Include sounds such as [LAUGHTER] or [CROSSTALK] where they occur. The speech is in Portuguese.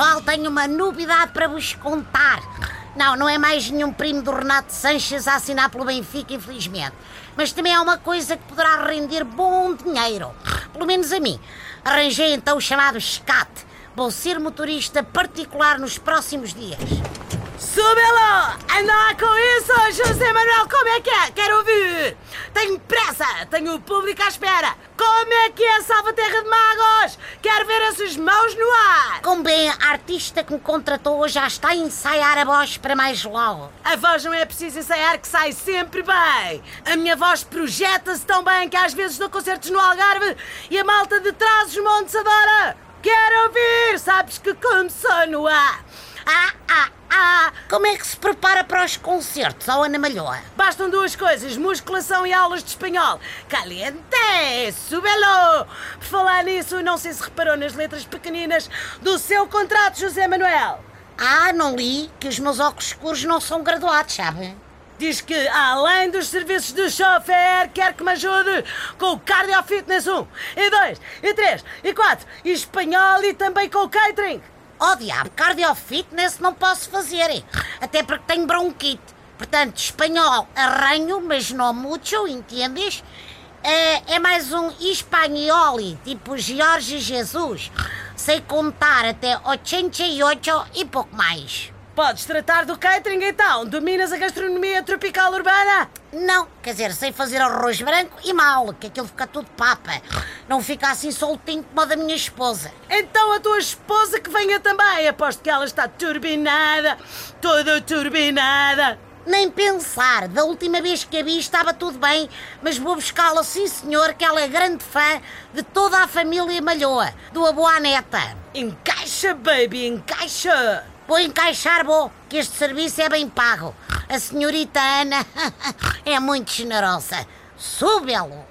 Pessoal, tenho uma novidade para vos contar. Não, não é mais nenhum primo do Renato Sanches a assinar pelo Benfica, infelizmente. Mas também é uma coisa que poderá render bom dinheiro. Pelo menos a mim. Arranjei então o chamado SCAT. Vou ser motorista particular nos próximos dias. Súbelo! Anda lá com isso, José Manuel, como é que é? Quero ouvir! Tenho pressa, tenho o público à espera! Como é que é, Salva Terra de Magos? Quero ver essas mãos no ar! Como bem, a artista que me contratou já está a ensaiar a voz para mais logo. A voz não é preciso ensaiar que sai sempre bem! A minha voz projeta-se tão bem que às vezes dou concertos no Algarve e a malta de trás os montes adora! Quero ouvir! Sabes que começou no ar! Ah, ah! Como é que se prepara para os concertos, ó Ana Malhoa? Bastam duas coisas, musculação e aulas de espanhol. Caliente! Súbelo! Por falar nisso, não sei se reparou nas letras pequeninas do seu contrato, José Manuel. Ah, não li que os meus óculos escuros não são graduados, sabe? Diz que, além dos serviços de chofer, quer que me ajude com o Cardio Fitness 1, e 2, e 3, e 4, e espanhol e também com o catering. Oh diabo, cardio fitness não posso fazer, até porque tenho bronquite. Portanto, espanhol arranho, mas não muito, entendes? É, é mais um espanholi, tipo Jorge Jesus. Sei contar até 88 e pouco mais. Podes tratar do catering então? Dominas a gastronomia tropical urbana? Não, quer dizer, sei fazer arroz branco e mal, que aquilo fica tudo papa. Não fica assim soltinho como a da minha esposa. Então a tua esposa que venha também. Aposto que ela está turbinada, toda turbinada. Nem pensar, da última vez que a vi estava tudo bem, mas vou buscá-la, sim senhor, que ela é grande fã de toda a família Malhoa, do avô à neta. Encaixa, baby, encaixa! Vou encaixar, vou, que este serviço é bem pago. A senhorita Ana [LAUGHS] é muito generosa. Súbelo!